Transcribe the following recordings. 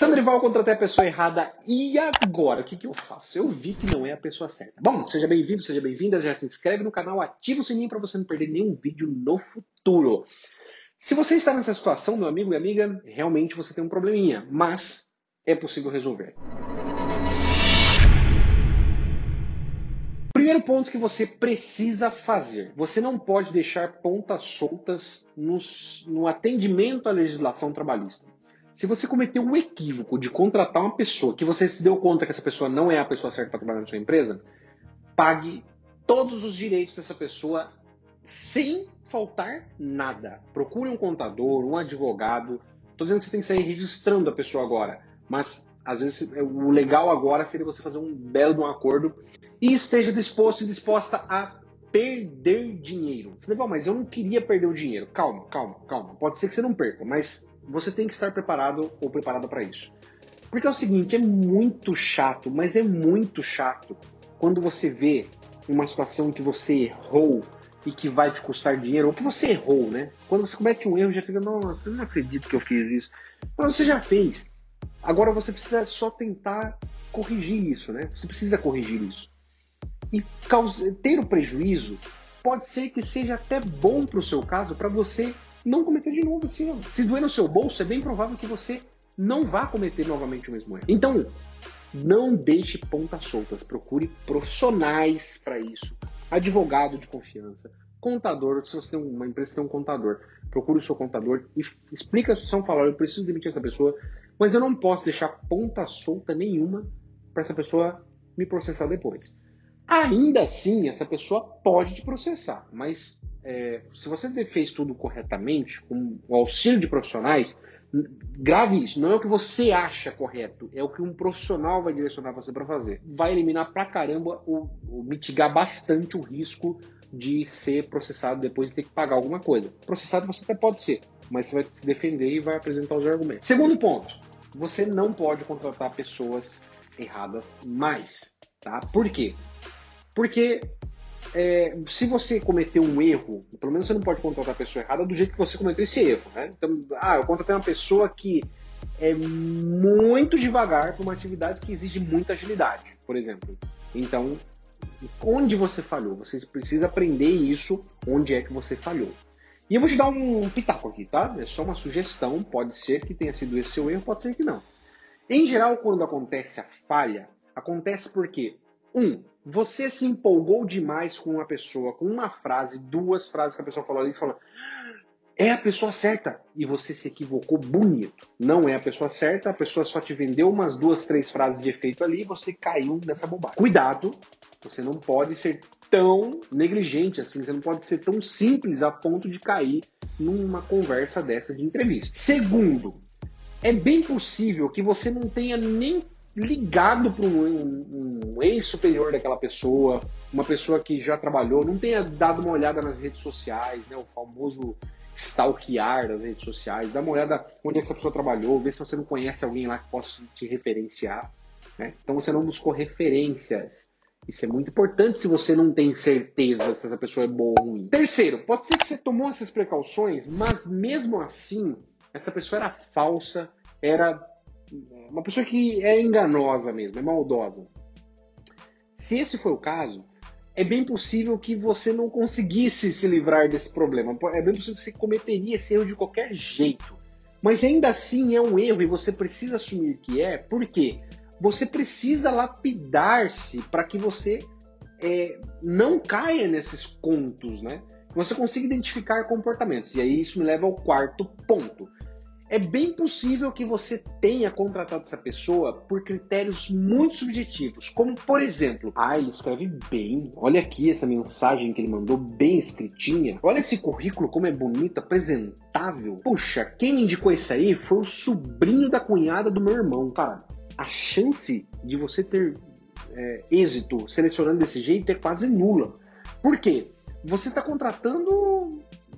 Sandrival, contratei a pessoa errada e agora? O que, que eu faço? Eu vi que não é a pessoa certa. Bom, seja bem-vindo, seja bem-vinda, já se inscreve no canal, ativa o sininho para você não perder nenhum vídeo no futuro. Se você está nessa situação, meu amigo e amiga, realmente você tem um probleminha, mas é possível resolver. Primeiro ponto que você precisa fazer: você não pode deixar pontas soltas no, no atendimento à legislação trabalhista. Se você cometeu o equívoco de contratar uma pessoa que você se deu conta que essa pessoa não é a pessoa certa para trabalhar na sua empresa, pague todos os direitos dessa pessoa sem faltar nada. Procure um contador, um advogado. Estou dizendo que você tem que sair registrando a pessoa agora, mas às vezes o legal agora seria você fazer um belo de um acordo e esteja disposto e disposta a perder dinheiro. Você fala, mas eu não queria perder o dinheiro. Calma, calma, calma. Pode ser que você não perca, mas você tem que estar preparado ou preparada para isso. Porque é o seguinte, é muito chato, mas é muito chato quando você vê uma situação que você errou e que vai te custar dinheiro, ou que você errou, né? Quando você comete um erro, já fica, nossa, eu não acredito que eu fiz isso. Mas você já fez. Agora você precisa só tentar corrigir isso, né? Você precisa corrigir isso. E ter o prejuízo pode ser que seja até bom para o seu caso, para você não cometer de novo esse erro. Se doer no seu bolso, é bem provável que você não vá cometer novamente o mesmo erro. Então, não deixe pontas soltas. Procure profissionais para isso. Advogado de confiança, contador. Se você tem uma empresa tem um contador, procure o seu contador e explica a situação. Fala, eu preciso demitir essa pessoa, mas eu não posso deixar ponta solta nenhuma para essa pessoa me processar depois. Ainda assim, essa pessoa pode te processar, mas é, se você fez tudo corretamente, com o auxílio de profissionais, grave isso. Não é o que você acha correto, é o que um profissional vai direcionar você para fazer. Vai eliminar pra caramba ou, ou mitigar bastante o risco de ser processado depois de ter que pagar alguma coisa. Processado você até pode ser, mas você vai se defender e vai apresentar os argumentos. Segundo ponto, você não pode contratar pessoas erradas mais, tá? Por quê? Porque é, se você cometeu um erro, pelo menos você não pode contratar a pessoa errada do jeito que você cometeu esse erro, né? Então, ah, eu contratei uma pessoa que é muito devagar para uma atividade que exige muita agilidade, por exemplo. Então, onde você falhou? Você precisa aprender isso, onde é que você falhou. E eu vou te dar um pitaco aqui, tá? É só uma sugestão, pode ser que tenha sido esse seu erro, pode ser que não. Em geral, quando acontece a falha, acontece porque, um, você se empolgou demais com uma pessoa, com uma frase, duas frases que a pessoa falou ali, e falou, é a pessoa certa. E você se equivocou bonito. Não é a pessoa certa, a pessoa só te vendeu umas duas, três frases de efeito ali e você caiu nessa bobagem. Cuidado, você não pode ser tão negligente assim, você não pode ser tão simples a ponto de cair numa conversa dessa de entrevista. Segundo, é bem possível que você não tenha nem ligado para um, um, ex-superior daquela pessoa, uma pessoa que já trabalhou, não tenha dado uma olhada nas redes sociais, né, o famoso stalkear das redes sociais, dá uma olhada onde é essa pessoa trabalhou, ver se você não conhece alguém lá que possa te referenciar. Né? Então você não buscou referências. Isso é muito importante se você não tem certeza se essa pessoa é boa ou ruim. Terceiro, pode ser que você tomou essas precauções, mas mesmo assim, essa pessoa era falsa, era uma pessoa que é enganosa mesmo, é maldosa. Se esse foi o caso, é bem possível que você não conseguisse se livrar desse problema. É bem possível que você cometeria esse erro de qualquer jeito. Mas ainda assim é um erro e você precisa assumir que é, porque você precisa lapidar-se para que você é, não caia nesses contos, né? Você consiga identificar comportamentos. E aí isso me leva ao quarto ponto é bem possível que você tenha contratado essa pessoa por critérios muito subjetivos, como por exemplo, ah, ele escreve bem, olha aqui essa mensagem que ele mandou bem escritinha, olha esse currículo como é bonito, apresentável. Puxa, quem me indicou isso aí foi o sobrinho da cunhada do meu irmão, cara. A chance de você ter é, êxito selecionando desse jeito é quase nula. Por quê? Você está contratando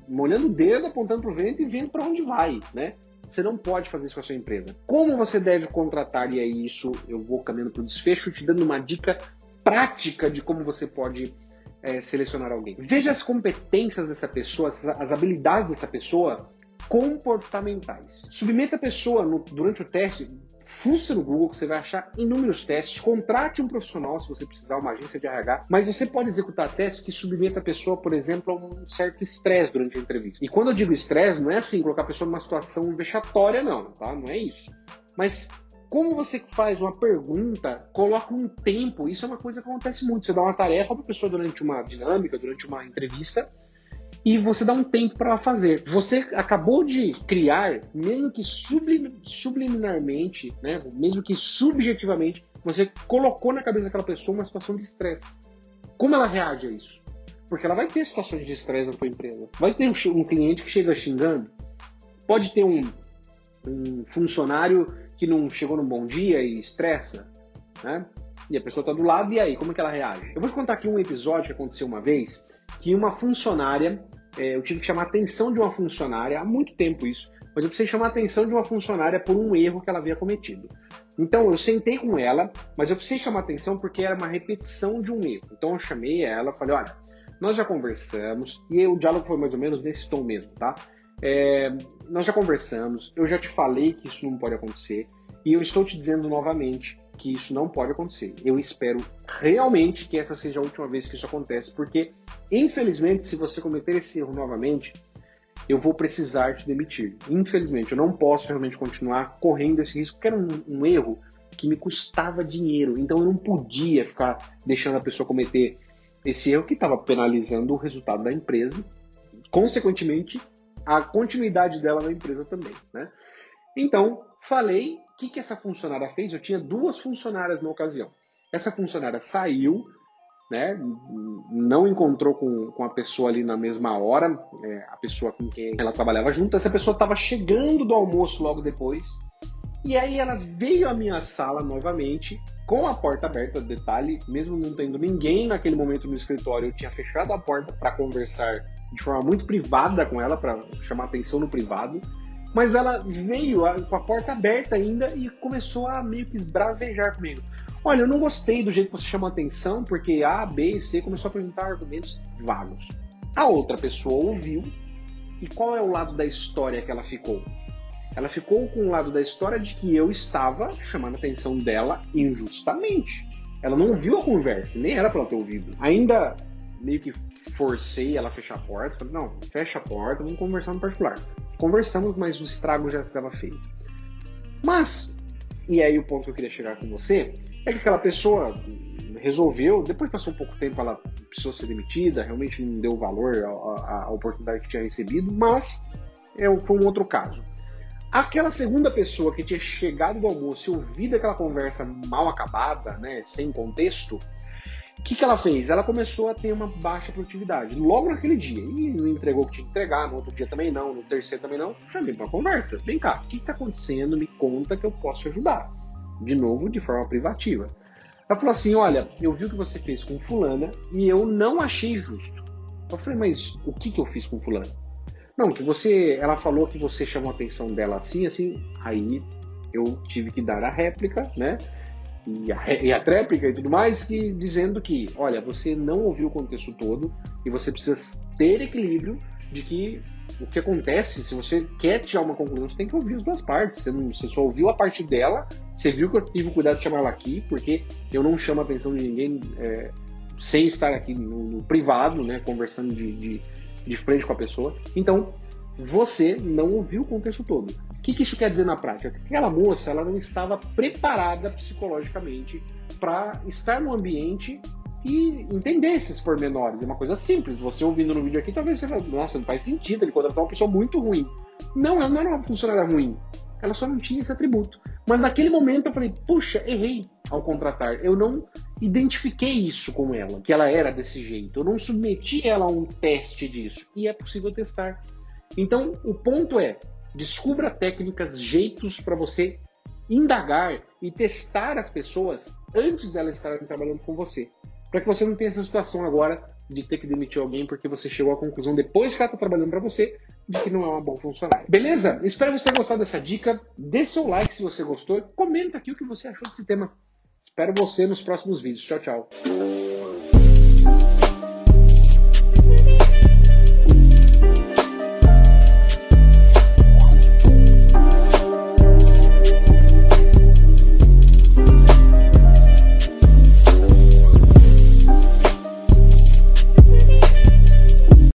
molhando o dedo, apontando para o vento e vendo para onde vai, né? Você não pode fazer isso com a sua empresa. Como você deve contratar, e é isso, eu vou caminhando para o desfecho, te dando uma dica prática de como você pode é, selecionar alguém. Veja as competências dessa pessoa, as habilidades dessa pessoa comportamentais. Submeta a pessoa no, durante o teste, fuça no Google que você vai achar inúmeros testes. Contrate um profissional se você precisar, uma agência de RH, mas você pode executar testes que submeta a pessoa, por exemplo, a um certo estresse durante a entrevista. E quando eu digo estresse, não é assim colocar a pessoa numa situação vexatória, não, tá? Não é isso. Mas como você faz uma pergunta, coloca um tempo, isso é uma coisa que acontece muito. Você dá uma tarefa para a pessoa durante uma dinâmica, durante uma entrevista, e você dá um tempo para fazer. Você acabou de criar, mesmo que sublim, subliminarmente, né, mesmo que subjetivamente, você colocou na cabeça daquela pessoa uma situação de estresse. Como ela reage a isso? Porque ela vai ter situações de estresse na sua empresa. Vai ter um, um cliente que chega xingando, pode ter um, um funcionário que não chegou num bom dia e estressa, né? E a pessoa está do lado, e aí, como é que ela reage? Eu vou te contar aqui um episódio que aconteceu uma vez, que uma funcionária, é, eu tive que chamar a atenção de uma funcionária, há muito tempo isso, mas eu precisei chamar a atenção de uma funcionária por um erro que ela havia cometido. Então eu sentei com ela, mas eu precisei chamar a atenção porque era uma repetição de um erro. Então eu chamei ela, falei, olha, nós já conversamos, e o diálogo foi mais ou menos nesse tom mesmo, tá? É, nós já conversamos, eu já te falei que isso não pode acontecer, e eu estou te dizendo novamente que isso não pode acontecer. Eu espero realmente que essa seja a última vez que isso acontece, porque, infelizmente, se você cometer esse erro novamente, eu vou precisar te demitir. Infelizmente, eu não posso realmente continuar correndo esse risco, porque era um, um erro que me custava dinheiro. Então eu não podia ficar deixando a pessoa cometer esse erro que estava penalizando o resultado da empresa, consequentemente, a continuidade dela na empresa também. Né? Então, falei que, que essa funcionária fez? Eu tinha duas funcionárias na ocasião. Essa funcionária saiu, né, não encontrou com, com a pessoa ali na mesma hora, é, a pessoa com quem ela trabalhava junto. Essa pessoa estava chegando do almoço logo depois. E aí ela veio à minha sala novamente, com a porta aberta, detalhe, mesmo não tendo ninguém naquele momento no escritório, eu tinha fechado a porta para conversar de forma muito privada com ela, para chamar atenção no privado. Mas ela veio com a porta aberta ainda e começou a meio que esbravejar comigo. Olha, eu não gostei do jeito que você chamou atenção, porque A, B e C começou a apresentar argumentos vagos. A outra pessoa ouviu, e qual é o lado da história que ela ficou? Ela ficou com o lado da história de que eu estava chamando a atenção dela injustamente. Ela não ouviu a conversa, nem era para ela ter ouvido. Ainda meio que forcei ela a fechar a porta. Falei, não, fecha a porta, vamos conversar no particular. Conversamos, mas o estrago já estava feito. Mas, e aí o ponto que eu queria chegar com você, é que aquela pessoa resolveu, depois passou um pouco tempo, ela precisou ser demitida, realmente não deu valor à, à oportunidade que tinha recebido, mas é, foi um outro caso. Aquela segunda pessoa que tinha chegado do almoço e ouvido aquela conversa mal acabada, né, sem contexto, o que, que ela fez? Ela começou a ter uma baixa produtividade logo naquele dia. E não entregou o que tinha que entregar, no outro dia também não, no terceiro também não. Chamei para conversa. Vem cá, o que está acontecendo? Me conta que eu posso te ajudar. De novo, de forma privativa. Ela falou assim: Olha, eu vi o que você fez com Fulana e eu não achei justo. Eu falei: Mas o que, que eu fiz com Fulana? Não, que você. Ela falou que você chamou a atenção dela assim, assim. Aí eu tive que dar a réplica, né? E a, e a tréplica e tudo mais, que dizendo que, olha, você não ouviu o contexto todo e você precisa ter equilíbrio de que o que acontece, se você quer tirar uma conclusão, você tem que ouvir as duas partes. Você, não, você só ouviu a parte dela, você viu que eu tive o cuidado de chamar ela aqui, porque eu não chamo a atenção de ninguém é, sem estar aqui no, no privado, né, conversando de, de, de frente com a pessoa. Então, você não ouviu o contexto todo. O que, que isso quer dizer na prática? Aquela moça ela não estava preparada psicologicamente para estar no ambiente e entender esses pormenores. É uma coisa simples. Você ouvindo no vídeo aqui, talvez você fale, nossa, não faz sentido, ele contratou uma pessoa muito ruim. Não, ela não era uma funcionária ruim. Ela só não tinha esse atributo. Mas naquele momento eu falei, puxa, errei ao contratar. Eu não identifiquei isso com ela, que ela era desse jeito. Eu não submeti ela a um teste disso. E é possível testar. Então, o ponto é, Descubra técnicas, jeitos para você indagar e testar as pessoas antes delas estarem trabalhando com você. Para que você não tenha essa situação agora de ter que demitir alguém porque você chegou à conclusão depois que ela está trabalhando para você de que não é uma boa funcionária. Beleza? Espero que você tenha gostado dessa dica. Dê seu like se você gostou e comenta aqui o que você achou desse tema. Espero você nos próximos vídeos. Tchau, tchau.